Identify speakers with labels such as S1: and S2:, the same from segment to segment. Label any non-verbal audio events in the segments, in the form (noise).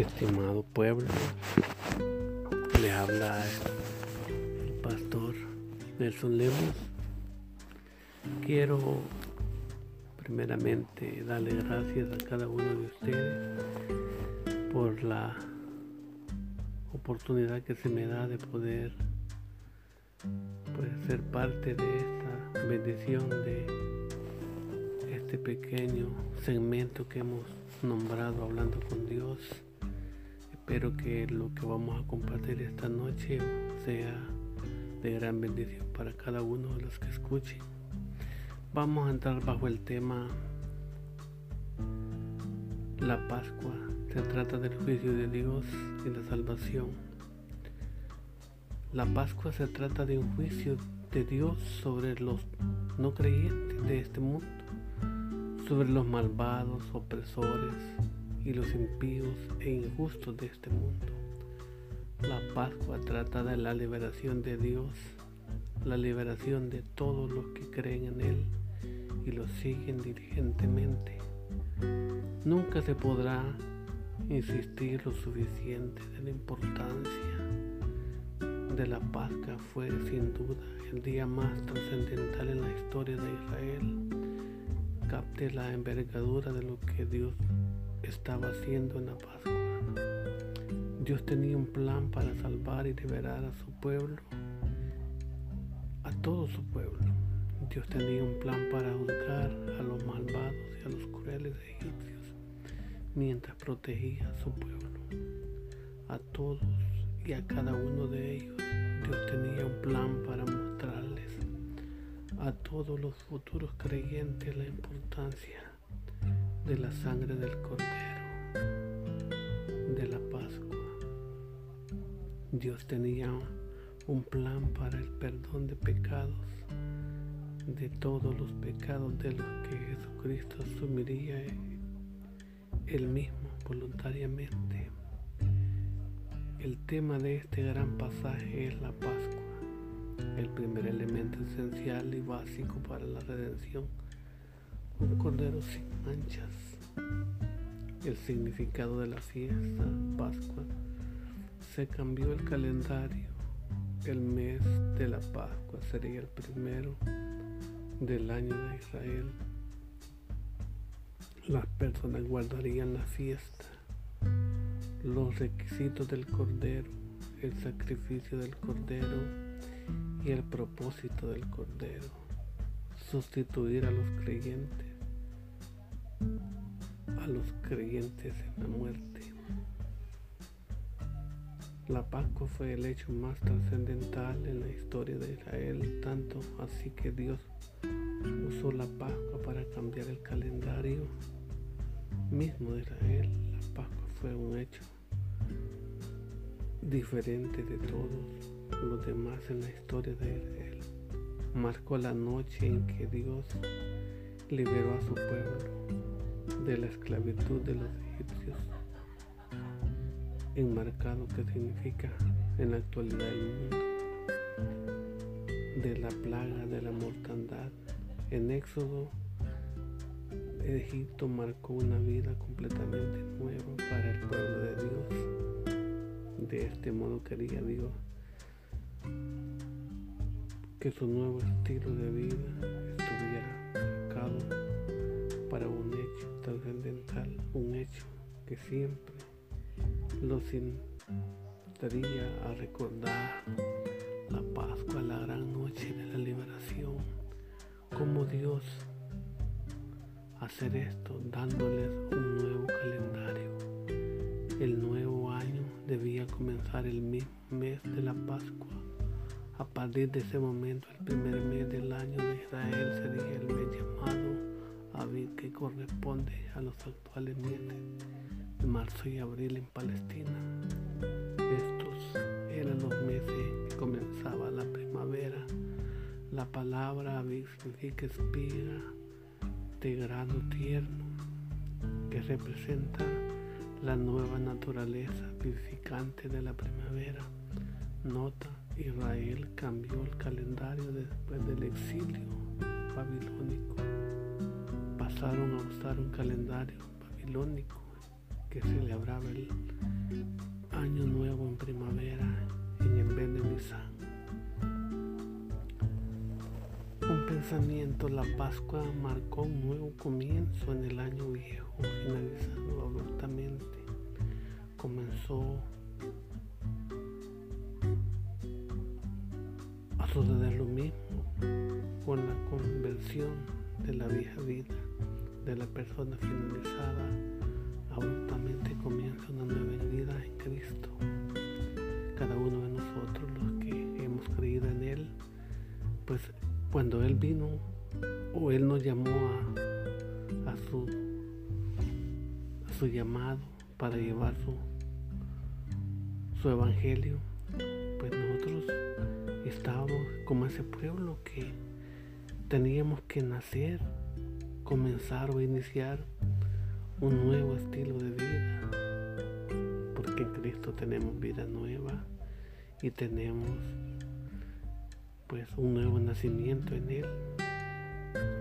S1: Estimado pueblo, le habla el pastor Nelson Lemos. Quiero primeramente darle gracias a cada uno de ustedes por la oportunidad que se me da de poder pues, ser parte de esta bendición de este pequeño segmento que hemos nombrado Hablando con Dios. Espero que lo que vamos a compartir esta noche sea de gran bendición para cada uno de los que escuchen. Vamos a entrar bajo el tema La Pascua. Se trata del juicio de Dios y la salvación. La Pascua se trata de un juicio de Dios sobre los no creyentes de este mundo sobre los malvados, opresores y los impíos e injustos de este mundo. La Pascua trata de la liberación de Dios, la liberación de todos los que creen en Él y lo siguen diligentemente. Nunca se podrá insistir lo suficiente de la importancia de la Pascua. Fue sin duda el día más trascendental en la historia de Israel capte la envergadura de lo que Dios estaba haciendo en la Pascua. Dios tenía un plan para salvar y liberar a su pueblo, a todo su pueblo. Dios tenía un plan para juzgar a los malvados y a los crueles egipcios, mientras protegía a su pueblo. A todos y a cada uno de ellos, Dios tenía un plan para mostrarles a todos los futuros creyentes la importancia de la sangre del Cordero, de la Pascua. Dios tenía un plan para el perdón de pecados, de todos los pecados de los que Jesucristo asumiría él mismo voluntariamente. El tema de este gran pasaje es la Pascua el primer elemento esencial y básico para la redención, un cordero sin manchas. El significado de la fiesta, Pascua, se cambió el calendario. El mes de la Pascua sería el primero del año de Israel. Las personas guardarían la fiesta, los requisitos del cordero, el sacrificio del cordero y el propósito del Cordero, sustituir a los creyentes, a los creyentes en la muerte. La Pascua fue el hecho más trascendental en la historia de Israel, tanto así que Dios usó la Pascua para cambiar el calendario mismo de Israel. La Pascua fue un hecho diferente de todos los demás en la historia de Israel. Marcó la noche en que Dios liberó a su pueblo de la esclavitud de los egipcios, enmarcado que significa en la actualidad del mundo, de la plaga de la mortandad. En Éxodo, Egipto marcó una vida completamente nueva para el pueblo de Dios. De este modo quería Dios que su nuevo estilo de vida un hecho que siempre los invitaría a recordar. La Pascua, la gran noche de la liberación, como Dios hacer esto dándoles un nuevo calendario. El nuevo año debía comenzar el mismo mes de la Pascua. A partir de ese momento, el primer mes del año de Israel sería el mes llamado Abid, que corresponde a los actuales meses de marzo y abril en Palestina. Estos eran los meses que comenzaba la primavera. La palabra Abid significa espiga de grano tierno, que representa la nueva naturaleza vivificante de la primavera. Nota Israel cambió el calendario después del exilio babilónico. Pasaron a usar un calendario babilónico que celebraba el año nuevo en primavera en el. Un pensamiento, la Pascua marcó un nuevo comienzo en el año viejo, finalizando abruptamente. Comenzó a suceder lo mismo con la conversión de la vieja vida de la persona finalizada. Abruptamente comienza una nueva vida en Cristo. Cada uno de nosotros, los que hemos creído en Él, pues cuando Él vino o Él nos llamó a, su, llamado para llevar su evangelio, pues nosotros estábamos como ese pueblo que teníamos que nacer, comenzar o iniciar un nuevo estilo de vida, porque en Cristo tenemos vida nueva y tenemos pues un nuevo nacimiento en Él.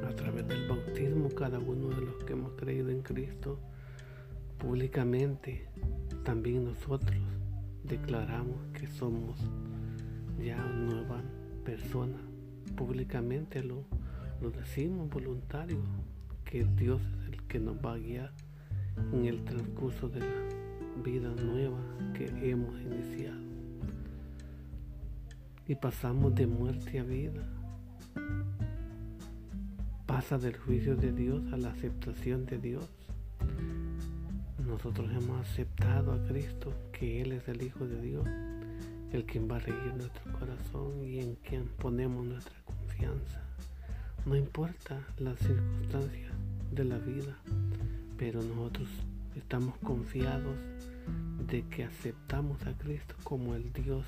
S1: A través del bautismo, cada uno de los que hemos creído en Cristo, públicamente, también nosotros declaramos que somos ya nueva persona. Públicamente lo, lo decimos voluntario, que Dios es el que nos va a guiar en el transcurso de la vida nueva que hemos iniciado y pasamos de muerte a vida. Pasa del juicio de Dios a la aceptación de Dios. Nosotros hemos aceptado a Cristo, que Él es el Hijo de Dios, el quien va a regir nuestro corazón y en quien ponemos nuestra confianza. No importa las circunstancias de la vida, pero nosotros estamos confiados de que aceptamos a Cristo como el Dios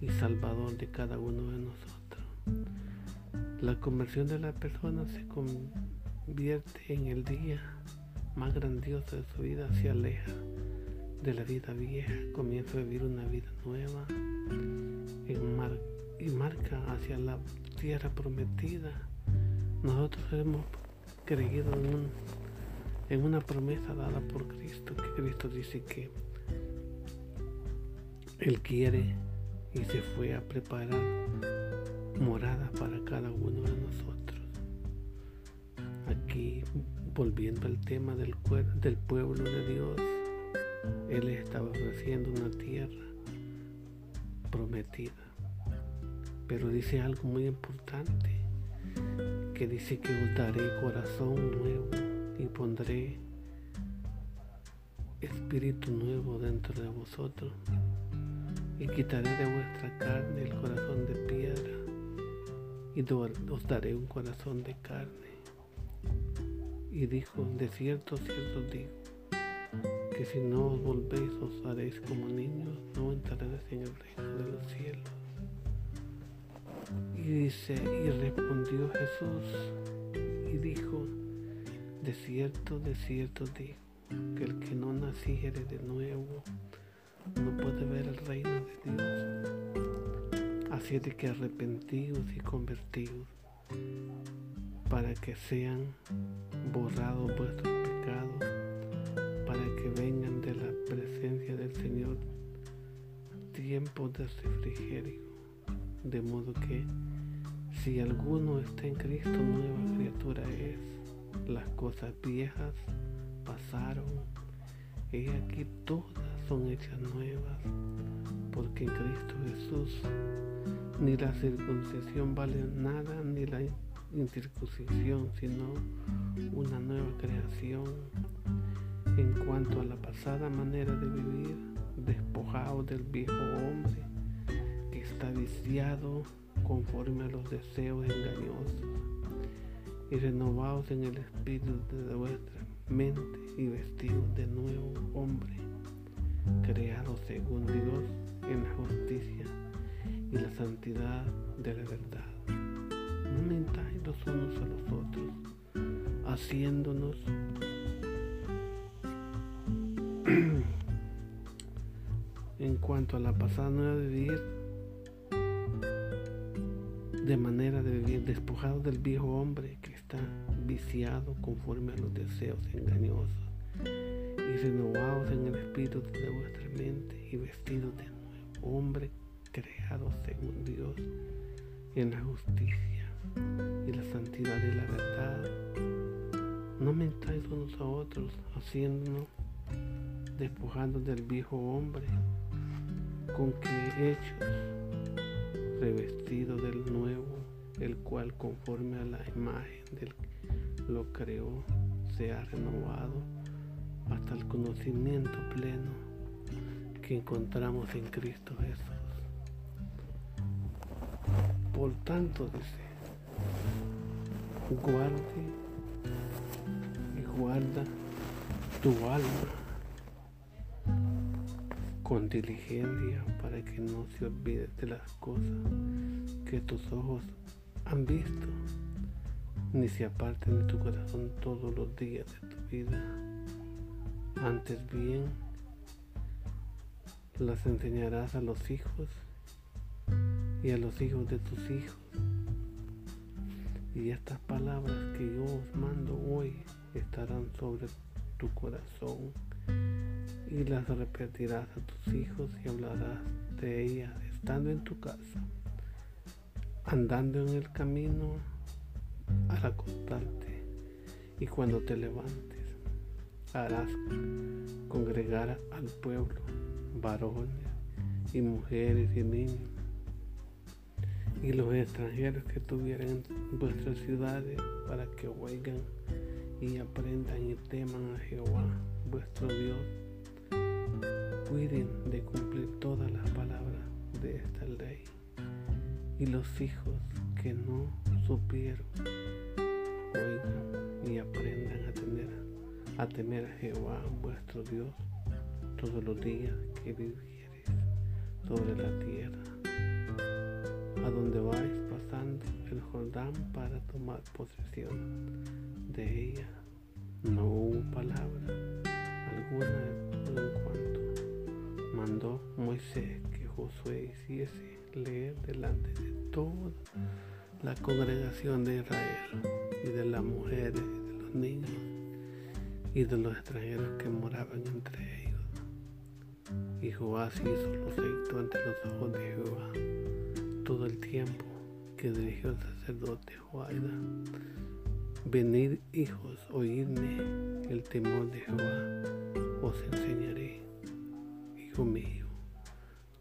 S1: y salvador de cada uno de nosotros. La conversión de la persona se convierte en el día más grandioso de su vida, se aleja de la vida vieja, comienza a vivir una vida nueva y marca hacia la tierra prometida. Nosotros hemos creído en, una promesa dada por Cristo, que Cristo dice que Él quiere y se fue a preparar morada para cada uno de nosotros. Aquí, volviendo al tema del pueblo de Dios, Él estaba ofreciendo una tierra prometida. Pero dice algo muy importante, que dice que os daré corazón nuevo y pondré espíritu nuevo dentro de vosotros y quitaré de vuestra carne el corazón de piedra y os daré un corazón de carne. Y dijo, de cierto, cierto digo, que si no os volvéis os haréis como niños, no entraréis en el reino de los cielos. Y dice, y respondió Jesús y dijo, de cierto, de cierto digo, que el que no naciere de nuevo, no puede ver el reino de Dios. Así de que arrepentidos y convertidos para que sean borrados vuestros pecados, para que vengan de la presencia del Señor tiempos de refrigerio. De modo que si alguno está en Cristo, nueva criatura es. Las cosas viejas pasaron. He aquí todas son hechas nuevas, porque en Cristo Jesús ni la circuncisión vale nada, ni la incircuncisión, sino una nueva creación. En cuanto a la pasada manera de vivir, despojados del viejo hombre está viciado conforme a los deseos engañosos y renovados en el espíritu de vuestra mente y vestidos de nuevo hombre creado según Dios en la justicia y la santidad de la verdad. No mentáis los unos a los otros, haciéndonos (clears throat) en cuanto a la pasada nueva de vivir, de manera de vivir despojado del viejo hombre que está viciado conforme a los deseos engañosos y renovados en el espíritu de vuestra mente y vestidos de nuevo hombre creado según Dios en la justicia y la santidad y la verdad. No mentáis unos a otros, haciéndonos, despojando del viejo hombre, con que hechos, revestido del nuevo, el cual conforme a la imagen del lo creó, se ha renovado hasta el conocimiento pleno que encontramos en Cristo Jesús. Por tanto, dice, guarde y guarda tu alma con diligencia para que no se olvide de las cosas que tus ojos han visto, ni se aparten de tu corazón todos los días de tu vida. Antes bien, las enseñarás a los hijos y a los hijos de tus hijos. Y estas palabras que yo os mando hoy estarán sobre tu corazón y las repetirás a tus hijos y hablarás de ellas estando en tu casa, andando en el camino al acostarte y cuando te levantes harás congregar al pueblo, varones y mujeres y niños y los extranjeros que tuvieran vuestras ciudades para que oigan y aprendan y teman a Jehová, vuestro Dios. Cuiden de cumplir todas las palabras de esta ley. Y los hijos que no supieron, oigan y aprendan a tener a temer a Jehová, vuestro Dios, todos los días que vivieres sobre la tierra a donde vais pasando el Jordán para tomar posesión de ella. No hubo palabra alguna en cuanto mandó Moisés que Josué hiciese leer delante de toda la congregación de Israel y de las mujeres y de los niños y de los extranjeros que moraban entre ellos. Y Jehová se hizo los ante los ojos de Jehová todo el tiempo que dirigió el sacerdote Joaida. Venid hijos, oídme el temor de Jehová, os enseñaré. Hijo mío,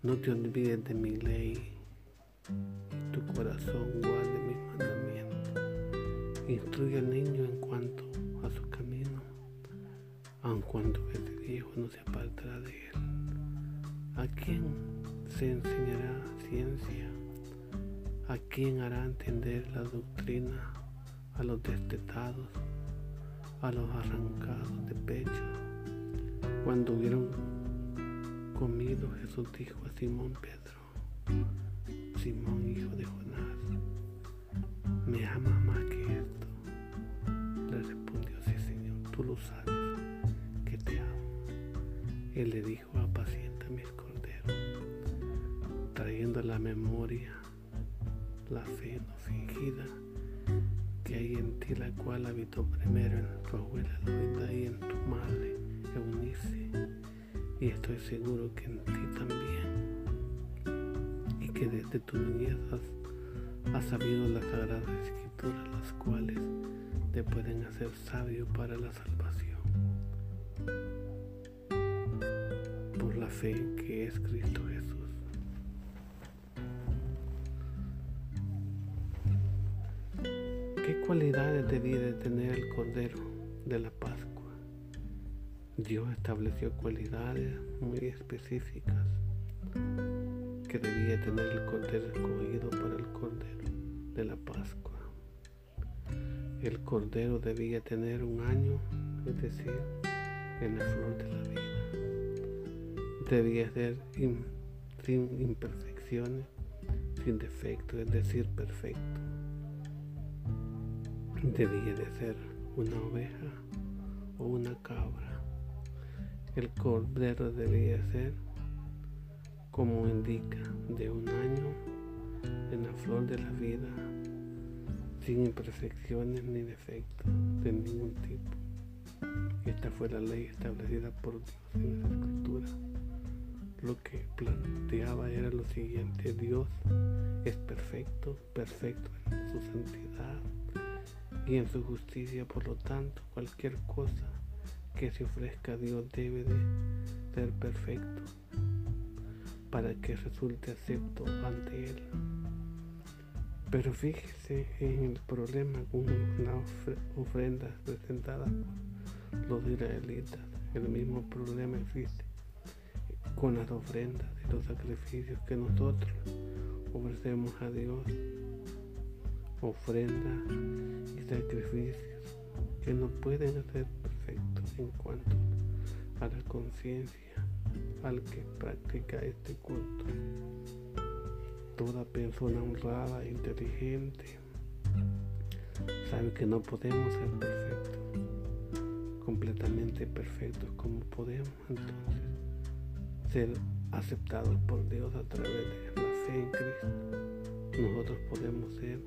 S1: no te olvides de mi ley y tu corazón guarde mis mandamientos. Instruye al niño en cuanto a su camino, aun cuando este viejo no se apartará de él. ¿A quién se enseñará ciencia? ¿A quién hará entender la doctrina a los destetados, a los arrancados de pecho? Cuando hubieron comido, Jesús dijo a Simón Pedro, Simón hijo de Jonás, ¿me amas más que esto? Le respondió, sí Señor, tú lo sabes que te amo. Él le dijo, apacienta mis corderos, trayendo la memoria la fe no fingida que hay en ti, la cual habitó primero en tu abuela y en tu madre Eunice, y estoy seguro que en ti también, y que desde tu niñez has, sabido las sagradas escrituras, las cuales te pueden hacer sabio para la salvación. Por la fe que es Cristo Jesús. ¿Qué cualidades debía de tener el Cordero de la? Dios estableció cualidades muy específicas que debía tener el Cordero escogido para el Cordero de la Pascua. El Cordero debía tener un año, es decir, en la flor de la vida. Debía ser sin imperfecciones, sin defectos, es decir, perfecto debía de ser una oveja o una cabra. El cordero debía ser, como indica, de un año en la flor de la vida, sin imperfecciones ni defectos de ningún tipo. Esta fue la ley establecida por Dios en la escritura. Lo que planteaba era lo siguiente, Dios es perfecto, perfecto en su santidad y en su justicia, por lo tanto cualquier cosa que se ofrezca a Dios debe de ser perfecto para que resulte acepto ante Él. Pero fíjese en el problema con las ofrendas presentadas por los israelitas. El mismo problema existe con las ofrendas y los sacrificios que nosotros ofrecemos a Dios. Ofrendas y sacrificios que no pueden perfectos en cuanto a la conciencia al que practica este culto toda persona honrada e inteligente sabe que no podemos ser perfectos, completamente perfectos como podemos entonces ser aceptados por Dios a través de la fe en Cristo. Nosotros podemos ser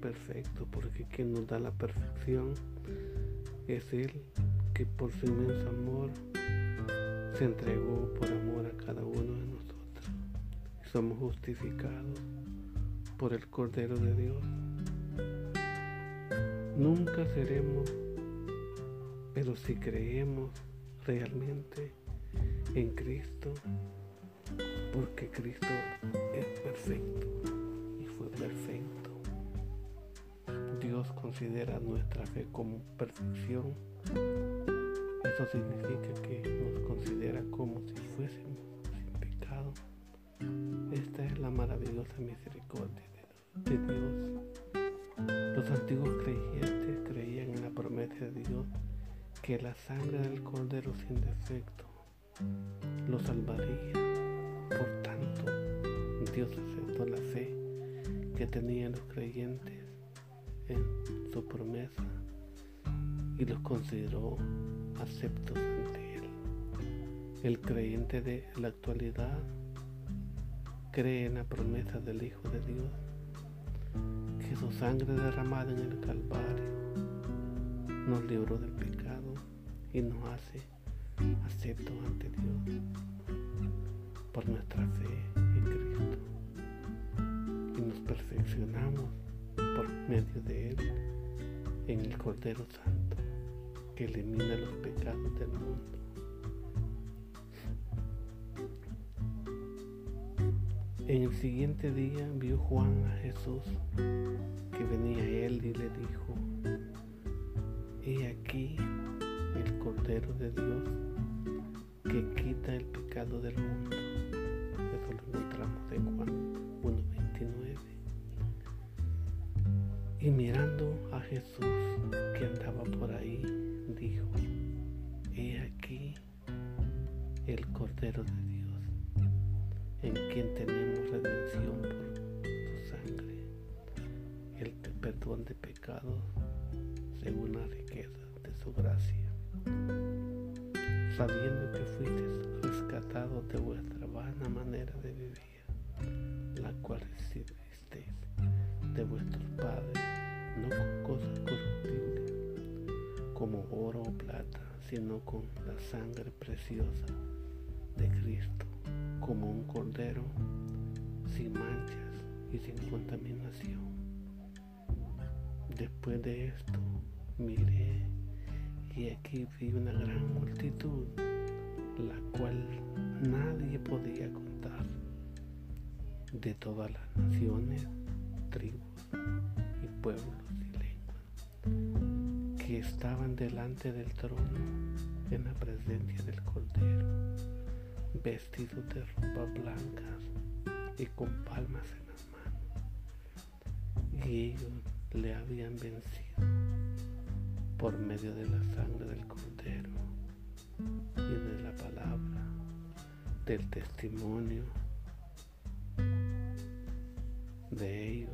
S1: perfectos porque quien nos da la perfección es Él que por su inmenso amor se entregó por amor a cada uno de nosotros somos justificados por el Cordero de Dios. Nunca seremos, pero si creemos realmente en Cristo, porque Cristo es perfecto y fue perfecto. Dios considera nuestra fe como perfección. Eso significa que nos considera como si fuésemos esta es la maravillosa misericordia de Dios. Los antiguos creyentes creían en la promesa de Dios que la sangre del cordero sin defecto lo salvaría. Por tanto, Dios aceptó la fe que tenían los creyentes en su promesa y los consideró aceptos ante Él. El creyente de la actualidad cree en la promesa del Hijo de Dios, que su sangre derramada en el Calvario nos libró del pecado y nos hace aceptos ante Dios por nuestra fe en Cristo. Y nos perfeccionamos por medio de Él en el Cordero Santo que elimina los pecados del mundo. En el siguiente día vio Juan a Jesús que venía a él y le dijo, he aquí el Cordero de Dios que quita el pecado del mundo. Eso lo encontramos en Juan 1.29. Y mirando a Jesús que andaba por ahí, dijo, he aquí el Cordero de Dios en quien tenemos redención por su sangre, el perdón de pecados según la riqueza de su gracia, sabiendo que fuisteis rescatados de vuestra vana manera de vivir, la cual recibisteis de vuestros padres, no con cosas corruptibles, como oro o plata, sino con la sangre preciosa de Cristo como un cordero sin manchas y sin contaminación. Después de esto miré y aquí vi una gran multitud, la cual nadie podía contar, de todas las naciones, tribus y pueblos estaban delante del trono en la presencia del Cordero vestidos de ropa blancas y con palmas en las manos. Y ellos le habían vencido por medio de la sangre del cordero y de la palabra del testimonio de ellos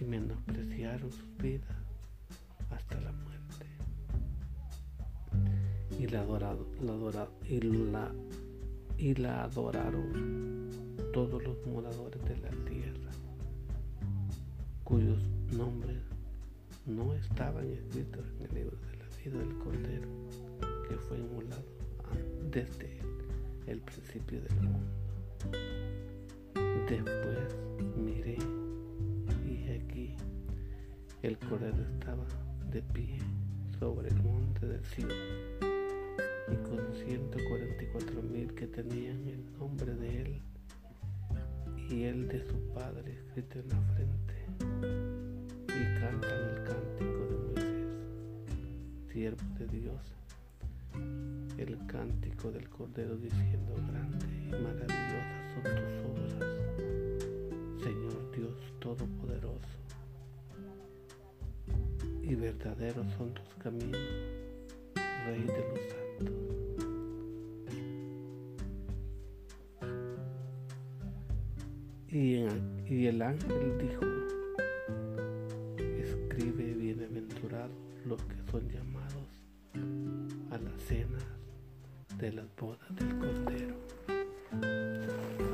S1: y menospreciaron sus vidas la muerte y la, adorado, la, y la, y la adoraron todos los moradores de la tierra, cuyos nombres no estaban escritos en el libro de la sido el Cordero que fue inmolado desde el principio del mundo. Después miré y aquí el Cordero estaba de pie sobre el monte del cielo y con 144 mil que tenían el nombre de él y el de su padre escrito en la frente y cantan el cántico de Moisés, siervo de Dios, el cántico del Cordero diciendo grande y maravillosas son tus obras, Señor Dios Todopoderoso, y verdaderos son tus caminos, Rey de los santos. Y, el ángel dijo, escribe bienaventurados los que son llamados a las cenas de las bodas del Cordero.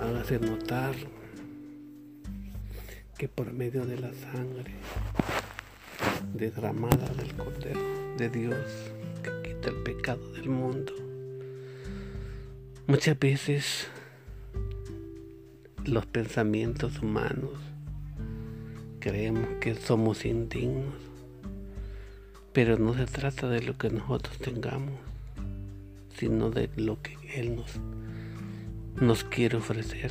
S1: Hágase notar que por medio de la sangre derramada del Cordero de Dios que quita el pecado del mundo, muchas veces los pensamientos humanos. Creemos que somos indignos, pero no se trata de lo que nosotros tengamos, sino de lo que Él nos, nos quiere ofrecer.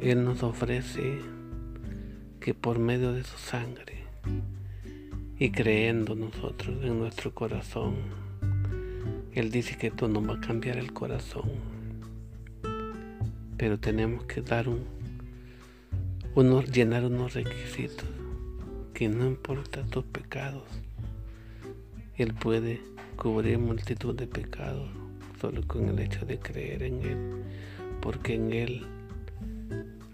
S1: Él nos ofrece que por medio de su sangre y creyendo nosotros en nuestro corazón, Él dice que tú no va a cambiar el corazón, pero tenemos que dar un unos, llenar unos requisitos que no importa tus pecados, Él puede cubrir multitud de pecados solo con el hecho de creer en Él, porque en Él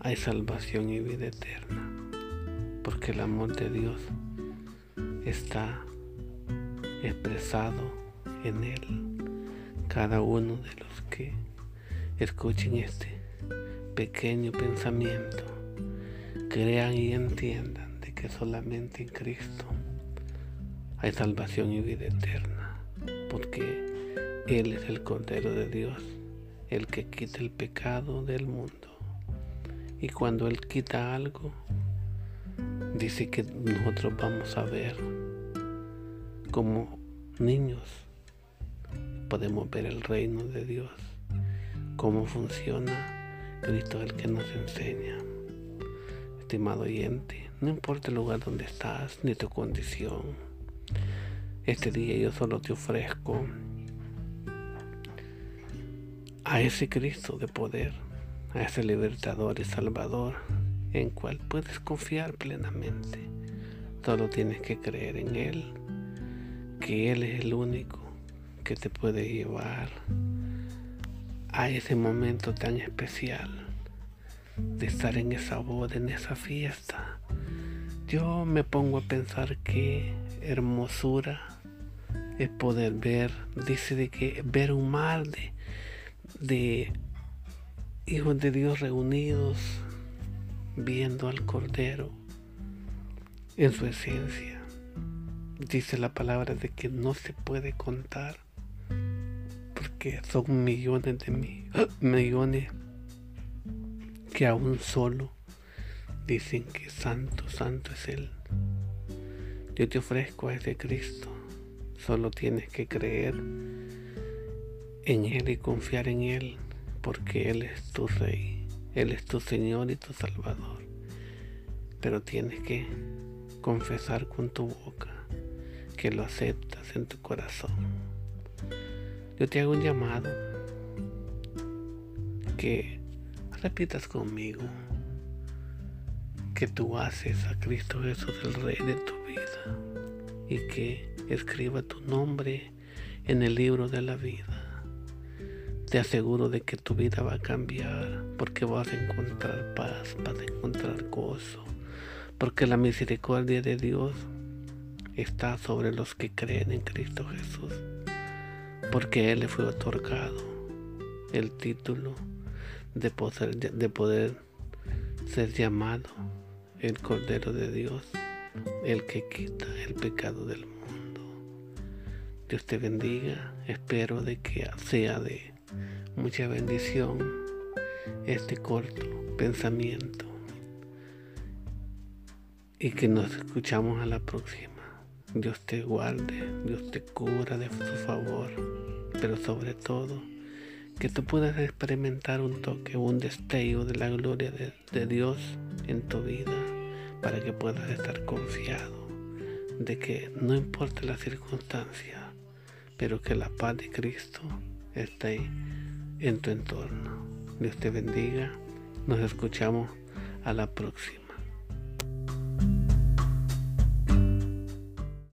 S1: hay salvación y vida eterna, porque el amor de Dios está expresado en Él. Cada uno de los que escuchen este pequeño pensamiento crean y entiendan de que solamente en Cristo hay salvación y vida eterna, porque Él es el Cordero de Dios, el que quita el pecado del mundo. Y cuando Él quita algo, dice que nosotros vamos a ver como niños, podemos ver el reino de Dios, cómo funciona Cristo el que nos enseña estimado oyente, no importa el lugar donde estás ni tu condición. Este día yo solo te ofrezco a ese Cristo de poder, a ese libertador y salvador en cual puedes confiar plenamente. Solo tienes que creer en Él, que Él es el único que te puede llevar a ese momento tan especial de estar en esa boda, en esa fiesta. Yo me pongo a pensar qué hermosura es poder ver, dice de que ver un mar de, de hijos de Dios reunidos, viendo al Cordero en su esencia. Dice la palabra de que no se puede contar, porque son millones de (gasps) millones que aún solo dicen que santo, santo es Él. Yo te ofrezco a ese Cristo. Solo tienes que creer en Él y confiar en Él, porque Él es tu Rey, Él es tu Señor y tu Salvador. Pero tienes que confesar con tu boca que lo aceptas en tu corazón. Yo te hago un llamado que repitas conmigo que tú haces a Cristo Jesús el Rey de tu vida y que escriba tu nombre en el libro de la vida. Te aseguro de que tu vida va a cambiar porque vas a encontrar paz, vas a encontrar gozo, porque la misericordia de Dios está sobre los que creen en Cristo Jesús, porque Él le fue otorgado el título de poder, de poder ser llamado el Cordero de Dios, el que quita el pecado del mundo. Dios te bendiga. Espero de que sea de mucha bendición este corto pensamiento. Y que nos escuchamos a la próxima. Dios te guarde, Dios te cura de su favor, pero sobre todo que tú puedas experimentar un toque, un destello de la gloria de, de Dios en tu vida para que puedas estar confiado de que no importa la circunstancia, pero que la paz de Cristo esté en tu entorno. Dios te bendiga. Nos escuchamos a la próxima.